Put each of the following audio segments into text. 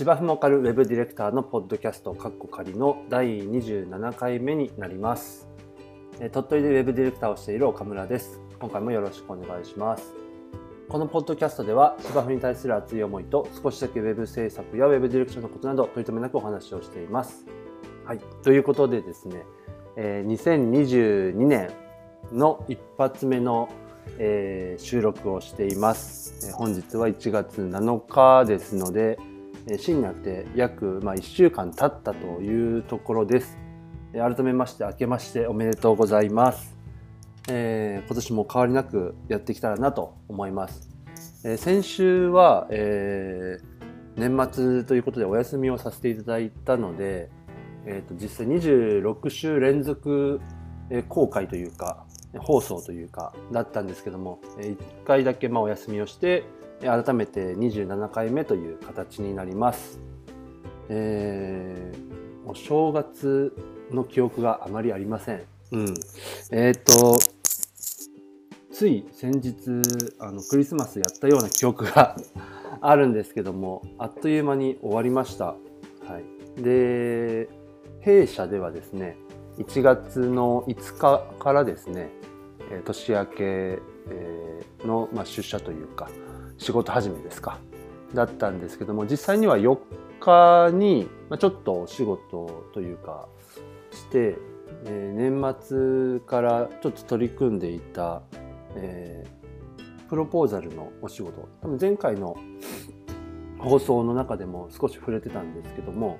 芝生もかるウェブディレクターのポッドキャストカッコ仮の第27回目になります。え鳥取でウェブディレクターをしている岡村です。今回もよろしくお願いします。このポッドキャストでは芝生に対する熱い思いと少しだけウェブ制作やウェブディレクションのことなど取り留めなくお話をしています。はい。ということでですね、えー2022年の一発目の、えー収録をしています。えー本日は1月7日ですので、えー新になって約、まあ、1週間経ったというところです。改めまして明けましておめでとうございます。えー今年も変わりなくやってきたらなと思います。えー先週は、えー年末ということでお休みをさせていただいたので、えー、と実際26週連続、え公開というか放送というかだったんですけども、え1回だけまあお休みをして改めて27回目という形になります。えーお正月の記憶があまりありません。うん。えっ、と、つい先日あのクリスマスやったような記憶があるんですけどもあっという間に終わりました。はい、で弊社ではですね1月の5日からですねえー年明けえーの、まあ、出社というか仕事始めですか。だったんですけども実際には4日に、ちょっとお仕事というかして、え年末からちょっと取り組んでいた、えプロポーザルのお仕事。多分前回の放送の中でも少し触れてたんですけども、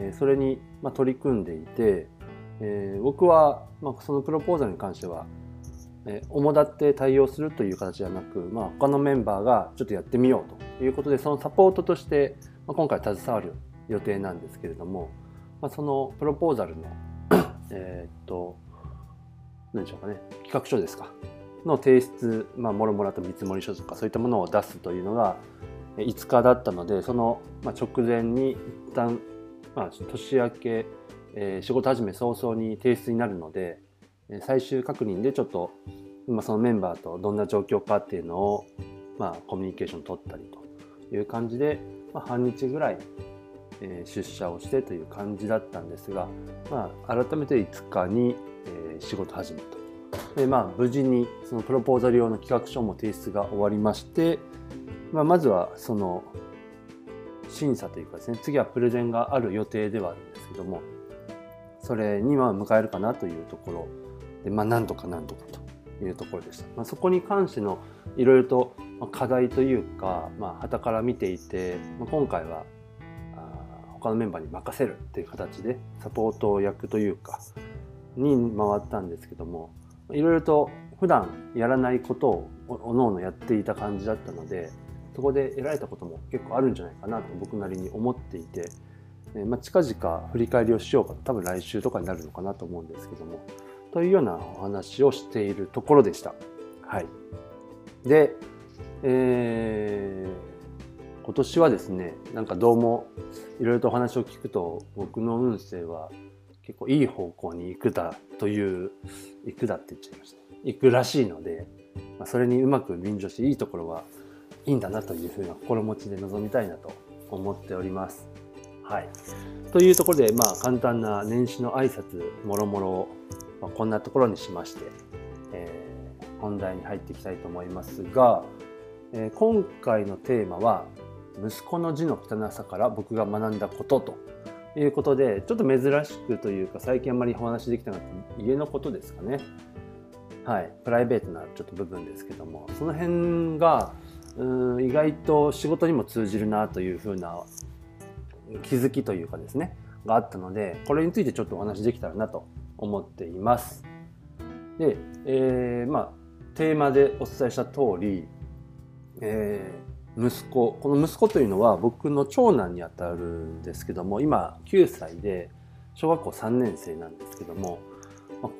えそれに、取り組んでいて、え僕は、ま、そのプロポーザルに関しては、え主だって対応するという形ではなく、まあ、他のメンバーがちょっとやってみようということでそのサポートとして、まあ、今回携わる予定なんですけれども、まあ、そのプロポーザルの えっと何でしょうかね企画書ですかの提出、まあ、もろもろと見積書とかそういったものを出すというのが5日だったのでその、直前に一旦、まあ、年明け、えー仕事始め早々に提出になるので最終確認でちょっと、まあ、そのメンバーとどんな状況かっていうのを、まあ、コミュニケーション取ったりという感じで、まあ、半日ぐらい、え出社をしてという感じだったんですが、まあ、改めて5日に、え仕事始めと。でまあ、無事にそのプロポーザル用の企画書も提出が終わりまして、まあ、まずはその審査というかですね次はプレゼンがある予定ではあるんですけどもそれにまあ迎えるかなというところでまあなんとかなんとかというところでした、まあ、そこに関してのいろいろと課題というかまあ旗から見ていて、まあ、今回はあ他のメンバーに任せるっていう形でサポート役というかに回ったんですけどもいろいろと普段やらないことをおのおのやっていた感じだったのでそこで得られたことも結構あるんじゃないかなと僕なりに思っていて、えまあ、近々振り返りをしようかと多分来週とかになるのかなと思うんですけどもというようなお話をしているところでした。はい、で、えー今年はですねなんかどうもいろいろとお話を聞くと僕の運勢は結構いい方向に行くだという行くだって言っちゃいました行くらしいので、まあ、それにうまく便乗していいところはいいんだなというふうな心持ちで臨みたいなと思っております。はい、というところで、まあ、簡単な年始の挨拶もろもろを、まあ、こんなところにしまして、えー本題に入っていきたいと思いますが、えー今回のテーマは「息子の字の汚さから僕が学んだこと」ということでちょっと珍しくというか最近あんまりお話できてなかった家のことですかね。はい、プライベートなちょっと部分ですけどもその辺がうん意外と仕事にも通じるなというふうな気づきというかですねがあったのでこれについてちょっとお話できたらなと思っています。で、えーまあテーマでお伝えした通り、えー息子この息子というのは僕の長男にあたるんですけども今9歳で小学校3年生なんですけども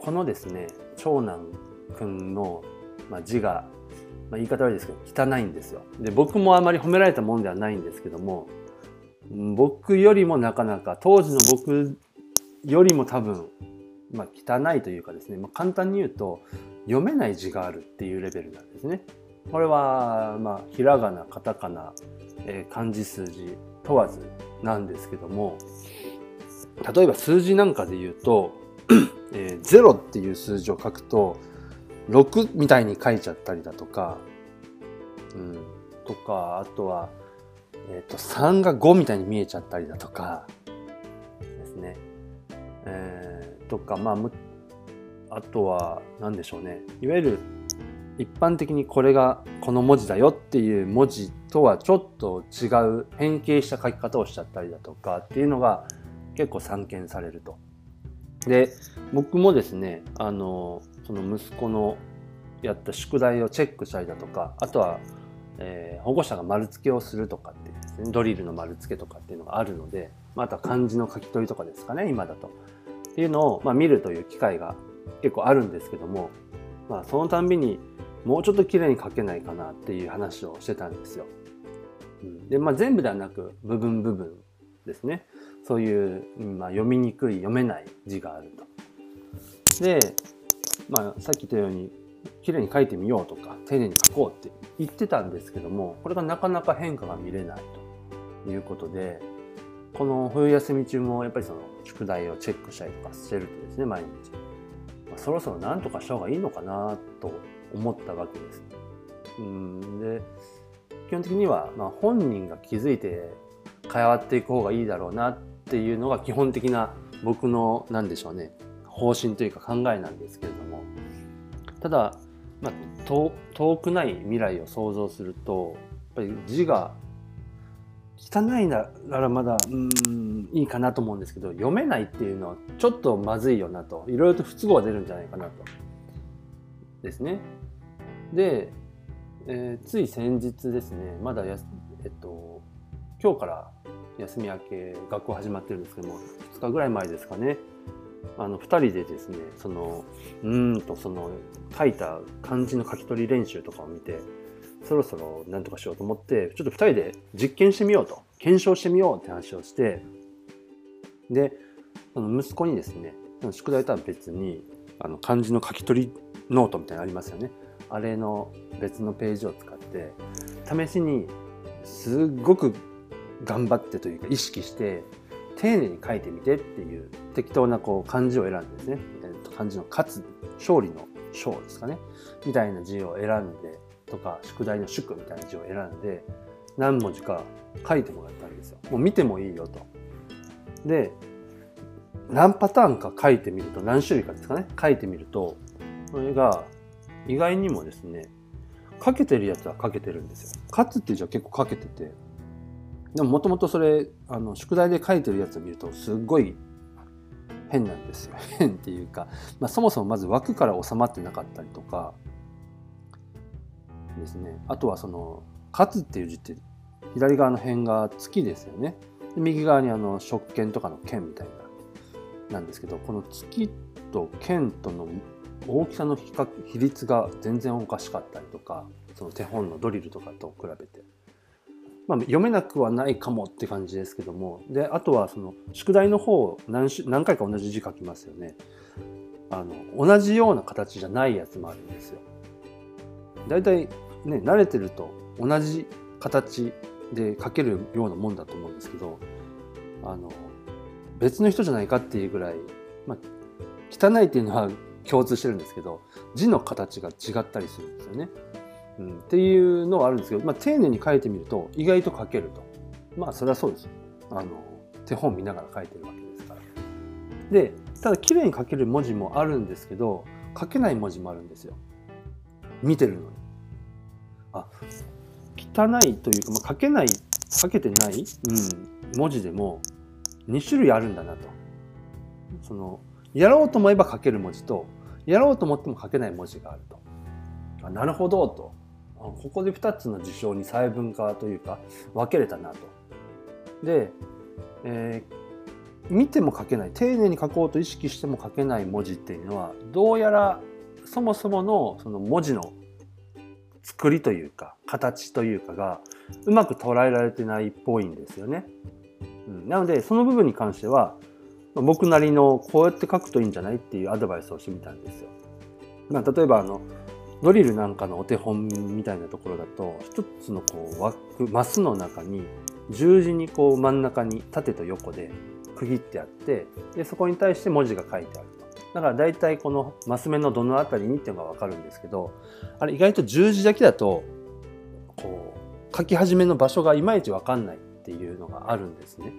このですね長男くんの、字が、まあ、言い方悪いですけど汚いんですよで僕もあまり褒められたもんではないんですけども僕よりもなかなか当時の僕よりも多分、まあ、汚いというかですね、まあ、簡単に言うと読めない字があるっていうレベルなんですね。これは、まあ、ひらがな、カタカナ、えー漢字数字問わずなんですけども例えば数字なんかで言うと、えー、0っていう数字を書くと6みたいに書いちゃったりだとか、うん、とかあとは、えーと、3が5みたいに見えちゃったりだとかですね、えー、とかまああとは何でしょうねいわゆる一般的にこれがこの文字だよっていう文字とはちょっと違う変形した書き方をしちゃったりだとかっていうのが結構散見されると。で僕もですねあのその息子のやった宿題をチェックしたりだとかあとは、えー、保護者が丸付けをするとかってですねドリルの丸付けとかっていうのがあるので、まあ、あとは漢字の書き取りとかですかね今だと。っていうのを、まあ、見るという機会が結構あるんですけども、まあ、そのたんびにもうちょっと綺麗に書けないかなっていう話をしてたんですよ。で、まあ、全部ではなく部分部分ですね。そういう、まあ、読みにくい読めない字があると。で、まあ、さっき言ったように綺麗に書いてみようとか丁寧に書こうって言ってたんですけどもこれがなかなか変化が見れないということでこの冬休み中もやっぱりその宿題をチェックしたりとかしてるとですね毎日、まあ、そろそろ何とかした方がいいのかなと思ったわけです。うんで基本的には、まあ、本人が気づいて変わっていく方がいいだろうなっていうのが基本的な僕の何でしょうね方針というか考えなんですけれどもただ、まあ、遠く ない未来を想像するとやっぱり字が汚いならまだうんいいかなと思うんですけど読めないっていうのはちょっとまずいよなと。いろいろと不都合が出るんじゃないかなと。ですね。で、えー、つい先日ですね、まだや、えっと、今日から休み明け、学校始まってるんですけども、2日ぐらい前ですかね、あの、2人でですね、その、うんと、その、書いた漢字の書き取り練習とかを見て、そろそろ何とかしようと思って、ちょっと2人で実験してみようと、検証してみようって話をして、で、その息子にですね、宿題とは別に、あの漢字の書き取りノートみたいなのありますよね。あれの別のページを使って試しにすっごく頑張ってというか意識して丁寧に書いてみてっていう適当なこう漢字を選んでですね漢字の勝つ勝利の勝ですかね。みたいな字を選んでとか宿題の宿みたいな字を選んで何文字か書いてもらったんですよ。もう見てもいいよと。で何パターンか書いてみると何種類かですかね書いてみるとそれが意外にもですね、かけてるやつはかけてるんですよ。勝つっていう字は結構かけてて、でももともとそれ、あの、宿題で書いてるやつを見ると、すっごい変なんですよ。変っていうか、まあ、そもそもまず枠から収まってなかったりとか、ですね。あとはその、勝つっていう字って、左側の辺が月ですよね。で右側にあの、食券とかの剣みたいな、なんですけど、この月と剣との大きさの比較比率が全然おかしかったりとかその手本のドリルとかと比べて、まあ、読めなくはないかもって感じですけどもであとはその宿題の方何何回か同じ字書きますよねあの同じような形じゃないやつもあるんですよだいたいね慣れてると同じ形で書けるようなもんだと思うんですけどあの別の人じゃないかっていうぐらい、まあ、汚いっていうのは共通してるんですけど字の形が違ったりするんですよね。うん、っていうのはあるんですけど、まあ、丁寧に書いてみると意外と書けると。まあそれはそうです。あの手本見ながら書いてるわけですから。でただ綺麗に書ける文字もあるんですけど書けない文字もあるんですよ。見てるのに。あ汚いというか、まあ、書けない書けてない、うん、文字でも2種類あるんだなと。そのやろうと思えば書ける文字とやろうと思っても書けない文字があると。あなるほどと。ここで2つの事象に細分化というか分けれたなと。で、えー、見ても書けない丁寧に書こうと意識しても書けない文字っていうのはどうやらそもそものその文字の作りというか形というかがうまく捉えられてないっぽいんですよね。うん、なのでその部分に関しては僕なりのこうやって書くといいんじゃないっていうアドバイスをしてみたんですよ。まあ、例えばあのドリルなんかのお手本みたいなところだと一つのこう枠マスの中に十字にこう真ん中に縦と横で区切ってあってでそこに対して文字が書いてあるだから大体このマス目のどの辺りにっていうのが分かるんですけどあれ意外と十字だけだとこう書き始めの場所がいまいち分かんないっていうのがあるんですね。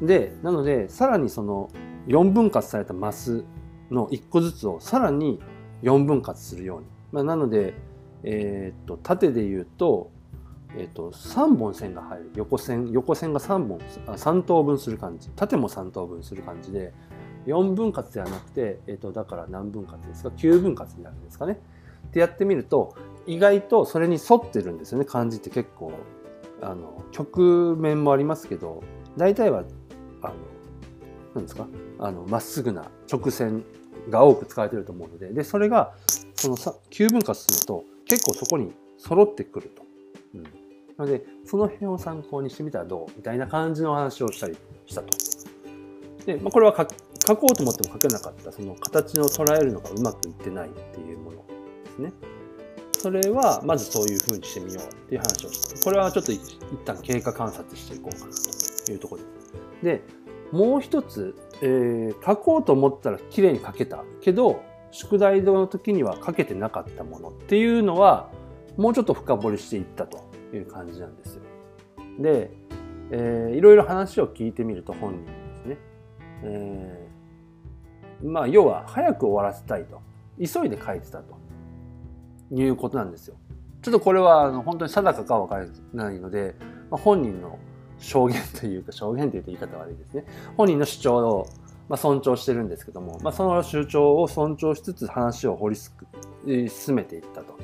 でなのでさらにその4分割されたマスの1個ずつをさらに4分割するように、まあ、なので、えー、っと縦で言うと,、えー、っと3本線が入る。横線横線が3本3等分する感じ。縦も3等分する感じで4分割ではなくて、え、っとだから何分割ですか？9分割になるんですかね？ってやってみると意外とそれに沿ってるんですよね漢字って結構あの局面もありますけど大体はあのなんですか？あのまっすぐな直線が多く使われてると思うのででそれがその9分割すると結構そこに揃ってくると。うん、なのでその辺を参考にしてみたらどう？みたいな感じの話をしたりしたと。で、まあ、これは書こうと思っても書けなかったその形の捉えるのがうまくいってないっていうものですね。それはまずそういうふうにしてみようっていう話をした。これはちょっと一旦経過観察していこうかなというところです。で、もう一つ、えー、書こうと思ったら綺麗に書けたけど、宿題の時には書けてなかったものっていうのは、もうちょっと深掘りしていったという感じなんですよ。で、えー、いろいろ話を聞いてみると本人ですね。えー、まあ、要は早く終わらせたいと。急いで書いてたということなんですよ。ちょっとこれはあの本当に定かかわからないので、まあ、本人の証言というか、証言というと言い方悪いですね。本人の主張を、まあ、尊重してるんですけども、まあ、その主張を尊重しつつ話を掘り進めていったと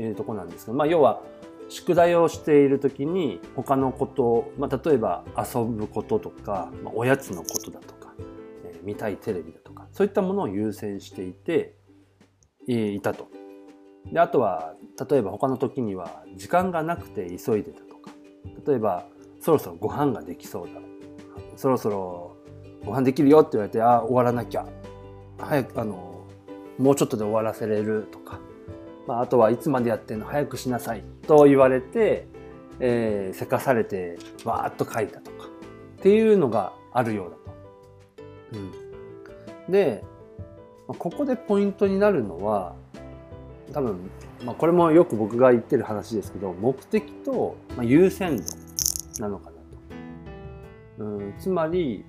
いうとこなんですけど、まあ、要は、宿題をしている時に他のことを、まあ、例えば遊ぶこととか、まあ、おやつのことだとか、えー、見たいテレビだとか、そういったものを優先していて、いたと。で、あとは、例えば他の時には時間がなくて急いでたとか、例えばそろそろご飯ができそうだ。そろそろご飯できるよって言われて、あ、終わらなきゃ。早く、あの、もうちょっとで終わらせれるとか。まあ、あとはいつまでやってんの？早くしなさいと言われて、えー、せかされて、わーっと書いたとか。っていうのがあるようだと。うん。で、ここでポイントになるのは、多分、まあ、これもよく僕が言ってる話ですけど、目的と、優先度なのかなと。うんつまり、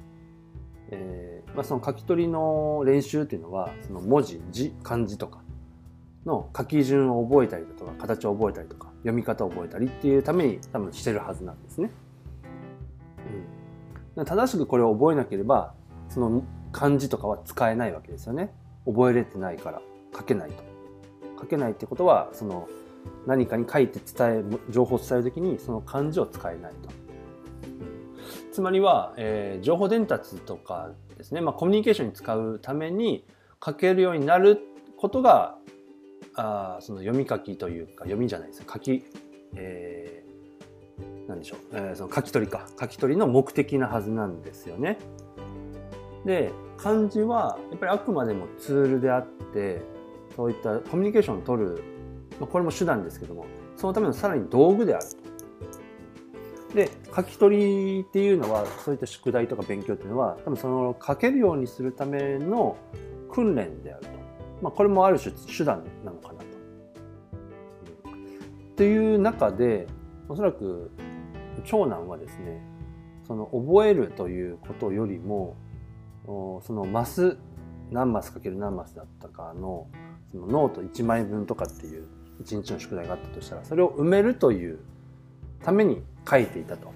えーまあ、その書き取りの練習っていうのはその文字字漢字とかの書き順を覚えたりだとか形を覚えたりとか読み方を覚えたりっていうために多分してるはずなんですね。うん、正しくこれを覚えなければその漢字とかは使えないわけですよね。覚えれてないから書けないと。書けないってことはその何かに書いて伝え情報を伝えるときにその漢字を使えないと。つまりは、えー、情報伝達とかですね、まあ、コミュニケーションに使うために書けるようになることがあその読み書きというか読みじゃないです書き、えー、なんでしょう、えー、その書き取りか書き取りの目的なはずなんですよね。で漢字はやっぱりあくまでもツールであってそういったコミュニケーションを取る、まあ、これも手段ですけどもそのためのさらに道具であると。で書き取りっていうのはそういった宿題とか勉強っていうのは多分その書けるようにするための訓練であると、まあ、これもある種手段なのかなと。っていう中でおそらく長男はですねその覚えるということよりもそのマス何マスかける何マスだったかのそのノート1枚分とかっていう一日の宿題があったとしたらそれを埋めるというために書いていたと。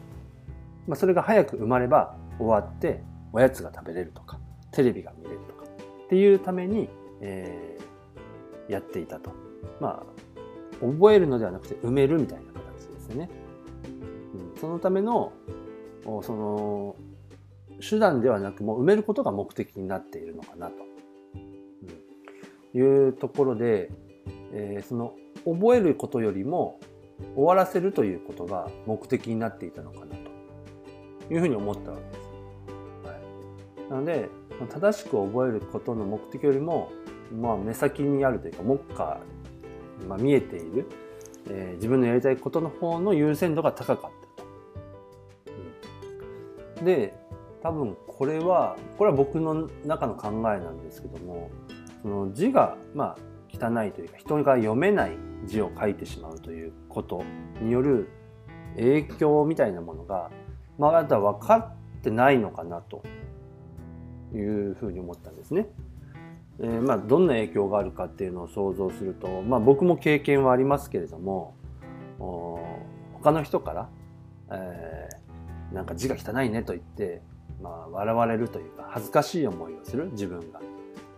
まあ、それが早く埋まれば終わっておやつが食べれるとかテレビが見れるとかっていうために、えー、やっていたと。まあ覚えるのではなくて埋めるみたいな形ですね。うん、そのためのその手段ではなくもう埋めることが目的になっているのかなと、うん、いうところで、えー、その覚えることよりも終わらせるということが目的になっていたのかなというふうに思ったわけです。はい、なので正しく覚えることの目的よりも、まあ、目先にあるというか目下、まあ、見えている、えー、自分のやりたいことの方の優先度が高かったと。うん。で多分これはこれは僕の中の考えなんですけどもその字がまあ汚いというか人が読めない字を書いてしまうということによる影響みたいなものがまだ分かってないのかなというふうに思ったんですね。えー、まあどんな影響があるかっていうのを想像すると、まあ、僕も経験はありますけれども他の人から、えー、なんか字が汚いねと言って、まあ、笑われるというか恥ずかしい思いをする自分が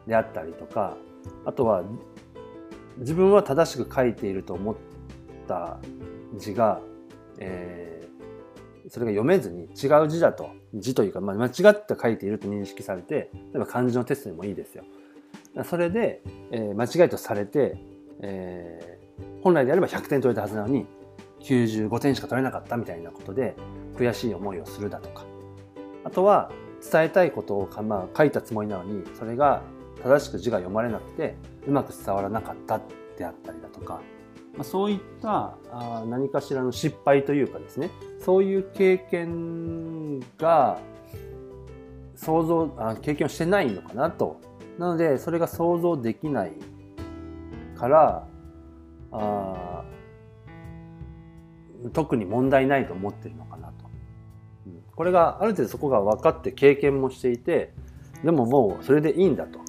であったりとかあとは自分は正しく書いていると思った字が、えー、それが読めずに違う字だと字というか、まあ、間違って書いていると認識されて例えば漢字のテストでもいいですよ。それで、えー、間違いとされて、えー、本来であれば100点取れたはずなのに95点しか取れなかったみたいなことで悔しい思いをするだとかあとは伝えたいことを、まあ、書いたつもりなのにそれが正しく字が読まれなくてうまく伝わらなかったであったりだとか、まあ、そういったあ何かしらの失敗というかですねそういう経験が想像あ経験をしてないのかなとなのでそれが想像できないからあ特に問題ないと思ってるの。これがある程度そこが分かって経験もしていてでももうそれでいいんだと。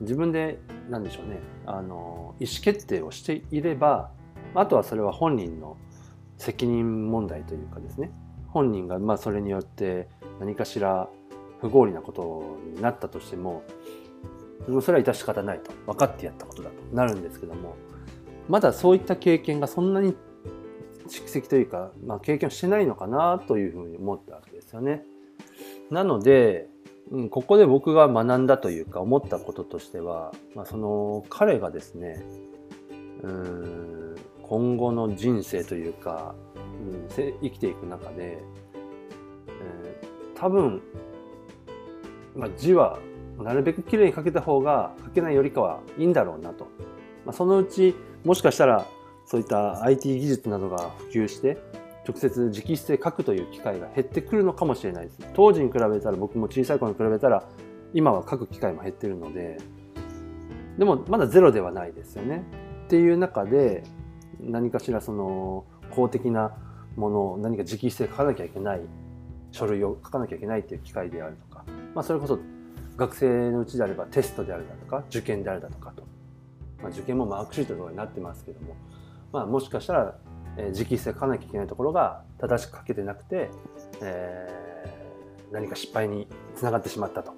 自分で何でしょうね。あの意思決定をしていればあとはそれは本人の責任問題というかですね。本人がまあそれによって何かしら不合理なことになったとしてもそれは致し方ないと。分かってやったことだと。なるんですけども。まだそういった経験がそんなに蓄積というか、まあ、経験をしてないのかなというふうに思ったわけですよね。なので、うん、ここで僕が学んだというか思ったこととしては、まあ、その彼がですねうん今後の人生というか、うん、生きていく中で、えー、多分、まあ、字はなるべく綺麗に書けた方が書けないよりかはいいんだろうなと。まあ、そのうちもしかしたらそういった IT 技術などが普及して直接直筆で書くという機会が減ってくるのかもしれないです。当時に比べたら僕も小さい頃に比べたら今は書く機会も減ってるのででもまだゼロではないですよね。っていう中で何かしらその公的なものを何か直筆で書かなきゃいけない書類を書かなきゃいけないっていう機会であるとか、まあ、それこそ学生のうちであればテストであるだとか受験であるだとかと、まあ、受験もマークシートとかになってますけどもまあ、もしかしたら、えー、直筆で書かなきゃいけないところが正しく書けてなくて、えー、何か失敗につながってしまったと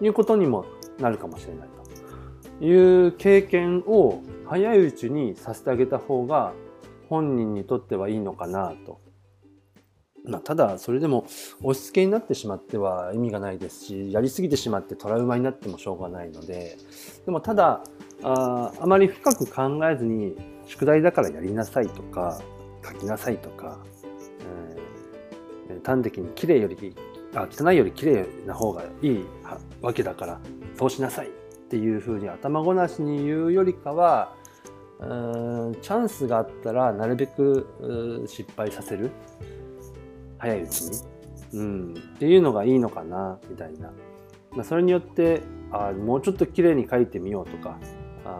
いうことにもなるかもしれないという経験を早いうちにさせてあげた方が本人にとってはいいのかなと。まあ、ただそれでも押し付けになってしまっては意味がないですしやりすぎてしまってトラウマになってもしょうがないのででもただああまり深く考えずに宿題だからやりなさいとか書きなさいとか、えー、端的に綺麗よりあ汚いより綺麗な方がいいわけだからそうしなさいっていうふうに頭ごなしに言うよりかはチャンスがあったらなるべく失敗させる。早いうちに、うん、っていうのがいいのかなみたいな、まあ、それによってあもうちょっと綺麗に書いてみようとか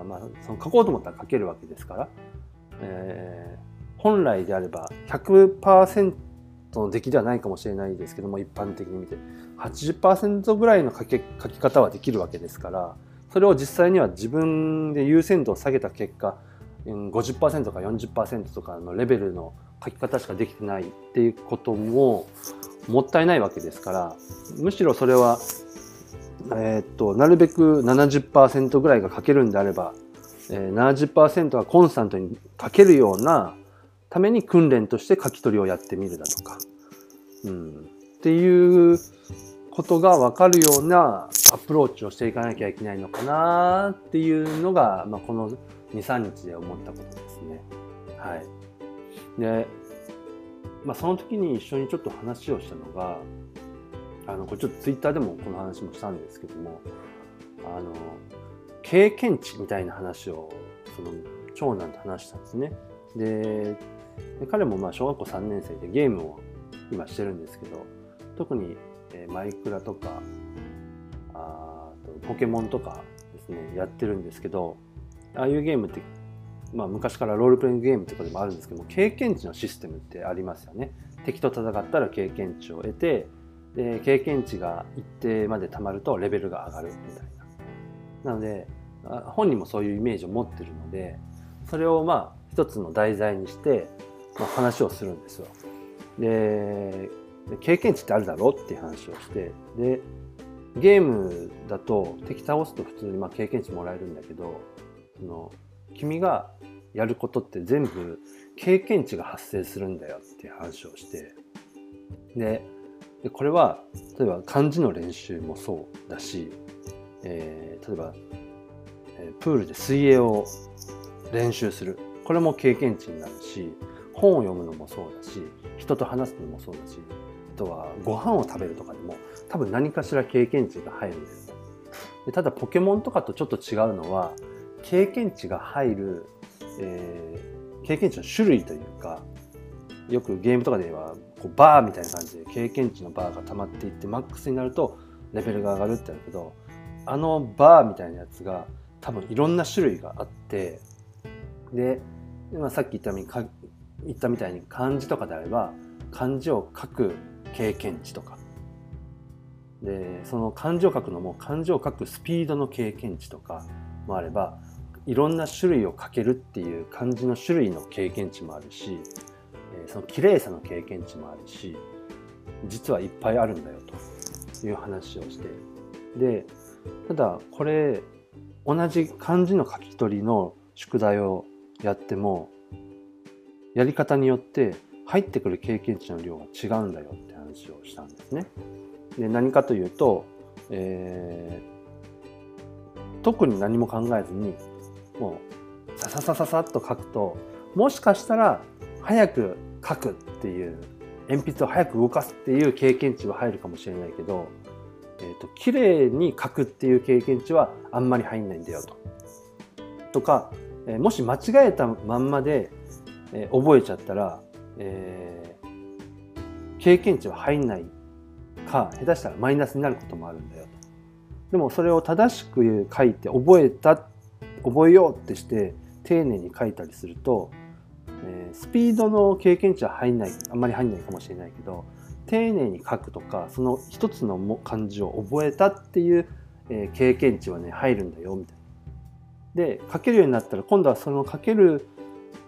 あまあ、その書こうと思ったら書けるわけですから、えー、本来であれば100%の出来ではないかもしれないですけども一般的に見て。80%ぐらいの書き書き方はできるわけですからそれを実際には自分で優先度を下げた結果50%とか40%とかのレベルの書き方しかできてないっていうことももったいないわけですからむしろそれはえー、っとなるべく70%ぐらいが書けるんであれば、えー、70%はコンスタントに書けるようなために訓練として書き取りをやってみるだとか、うん、っていうことが分かるようなアプローチをしていかなきゃいけないのかなっていうのが、まあ、この23日で思ったことですね。はい、で、まあ、その時に一緒にちょっと話をしたのがあのこれちょっとツイッターでもこの話もしたんですけどもあの経験値みたいな話をその長男と話したんですね。で彼もまあ小学校3年生でゲームを今してるんですけど特にえー、マイクラとかあとポケモンとかですねやってるんですけどああいうゲームって、まあ、昔からロールプレイングゲームとかでもあるんですけども経験値のシステムってありますよね敵と戦ったら経験値を得てで経験値が一定までたまるとレベルが上がるみたいな。なので本人もそういうイメージを持ってるのでそれをまあ一つの題材にして、まあ、話をするんですよ。で経験値ってあるだろうっていう話をしてでゲームだと敵倒すと普通にまあ経験値もらえるんだけどその君がやることって全部経験値が発生するんだよっていう話をしてででこれは例えば漢字の練習もそうだし、えー、例えば、え、プールで水泳を練習する。これも経験値になるし本を読むのもそうだし人と話すのもそうだしあとはご飯を食べるとかでも多分何かしら経験値が入るんですでただポケモンとかとちょっと違うのは経験値が入る、えー、経験値の種類というかよくゲームとかではこうバーみたいな感じで経験値のバーが溜まっていってマックスになるとレベルが上がるってあるけどあのバーみたいなやつが多分いろんな種類があってで、まあ、さっき言ったみか言ったみたいに漢字とかであれば漢字を書く経験値とか。でその漢字を書くのも漢字を書くスピードの経験値とかもあればいろんな種類を書けるっていう漢字の種類の経験値もあるしその綺麗さの経験値もあるし実はいっぱいあるんだよという話をしてでただこれ同じ漢字の書き取りの宿題をやってもやり方によって入ってくる経験値の量が違うんだよって話をしたんですね。で何かというと、えー、特に何も考えずにもうさささささっと書くともしかしたら早く書くっていう鉛筆を早く動かすっていう経験値は入るかもしれないけど、えーと、綺麗に書くっていう経験値はあんまり入んないんだよと。とか、えー、もし間違えたまんまで、えー、覚えちゃったら、えー、経験値は入んないか下手したらマイナスになることもあるんだよと。でもそれを正しく書いて覚えた覚えようってして丁寧に書いたりするとえー、スピードの経験値は入んないあんまり入んないかもしれないけど丁寧に書くとかその一つの漢字を覚えたっていう、えー、経験値はね入るんだよみたいな。で書けるようになったら今度はその書ける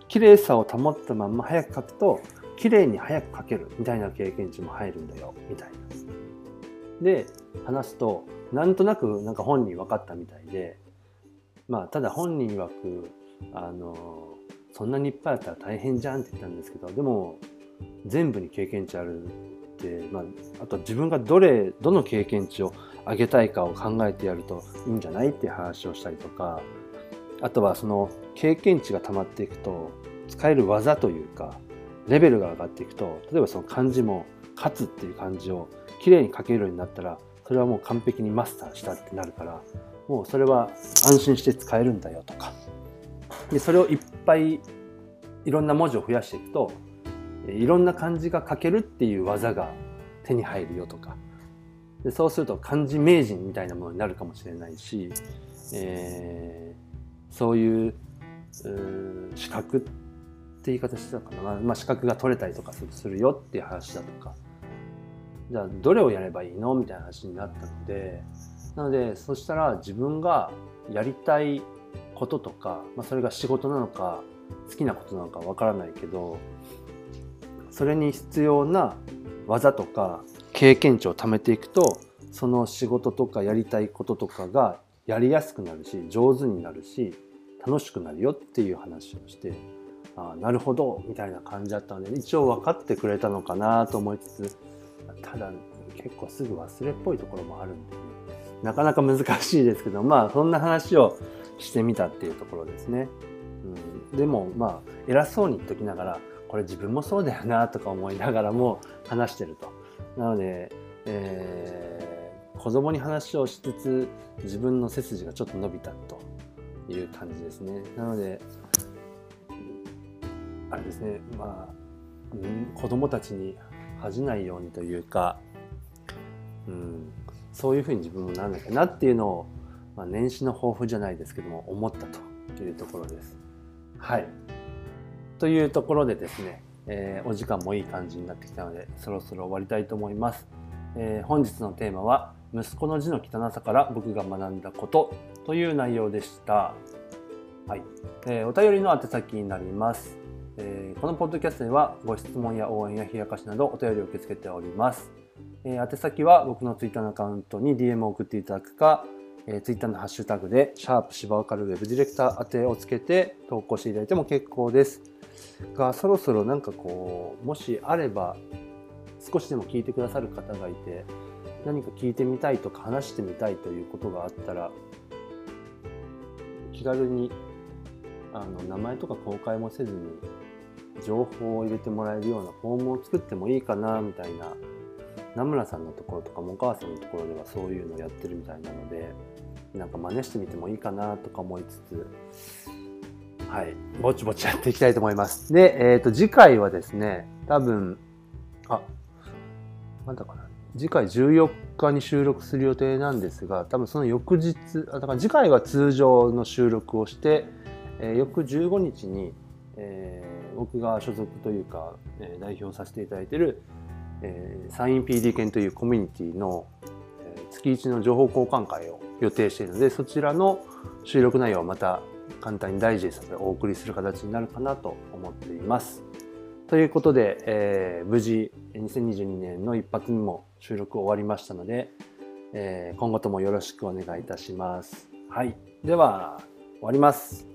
綺麗さを保ったまんま早く書くと綺麗に早く書けるみたいな経験値も入るんだよみたいな。で話すとなんとなくなんか本人分かったみたいでまあただ本人曰くあのそんなにいっぱいあったら大変じゃんって言ったんですけどでも全部に経験値あるって、まあ、あと自分がどれどの経験値を上げたいかを考えてやるといいんじゃないっていう話をしたりとかあとはその経験値が溜まっていくと使える技というかレベルが上がっていくと例えばその漢字も「勝つ」っていう漢字をきれいに書けるようになったらそれはもう完璧にマスターしたってなるからもうそれは安心して使えるんだよとかでそれをいっぱいいろんな文字を増やしていくといろんな漢字が書けるっていう技が手に入るよとか。でそうすると漢字名人みたいなものになるかもしれないし、えー、そういう資格って言い方してたかな、まあ、資格が取れたりとかするよっていう話だとか。じゃあどれをやればいいの？みたいな話になったのでなのでそしたら自分がやりたいこととか、まあ、それが仕事なのか好きなことなのかわからないけどそれに必要な技とか経験値を貯めていくとその仕事とかやりたいこととかがやりやすくなるし上手になるし楽しくなるよっていう話をしてあなるほどみたいな感じだったので一応分かってくれたのかなと思いつつただ結構すぐ忘れっぽいところもあるんで、ね、なかなか難しいですけどまあそんな話をしてみたっていうところですね。うん、でもまあ偉そうに言っときながらこれ自分もそうだよなとか思いながらも話してると。なので、えー、子供に話をしつつ自分の背筋がちょっと伸びたという感じですね。なのであれですねまあ、うん、子供たちに恥じないようにというかうん、そういうふうに自分もならなきゃなっていうのを、まあ、年始の抱負じゃないですけども思ったというところです。はいというところでですね、えー、お時間もいい感じになってきたのでそろそろ終わりたいと思います。えー、本日のテーマは息子の字の汚さから僕が学んだことという内容でした。はい、えー、お便りの宛先になります。えー、このポッドキャストではご質問や応援や冷やかしなどお便りを受け付けております。えー、宛先は僕のツイッターのアカウントに DM を送っていただくか、えー、ツイッターのハッシュタグで、シャープ芝岡るウェブディレクター宛てをつけて投稿していただいても結構です。が、そろそろなんかこう、もしあれば、少しでも聞いてくださる方がいて、何か聞いてみたいとか話してみたいということがあったら、気軽にあの名前とか公開もせずに情報を入れてもらえるようなフォームを作ってもいいかなみたいな名村さんのところとかもお母さんのところではそういうのをやってるみたいなのでなんか真似してみてもいいかなとか思いつつはい。ぼちぼちやっていきたいと思います。で、えー、と次回はですね多分あまだかな。次回14日に収録する予定なんですが多分その翌日だから次回は通常の収録をして、えー、翌15日に、えー、僕が所属というか、えー、代表させていただいている、えー、サイン PD 研というコミュニティの、えー、月1の情報交換会を予定しているのでそちらの収録内容をまた簡単にダイジェストでお送りする形になるかなと思っています。ということで、えー、無事2022年の一発目も収録終わりましたので、えー、今後ともよろしくお願いいたします。はい。では、終わります。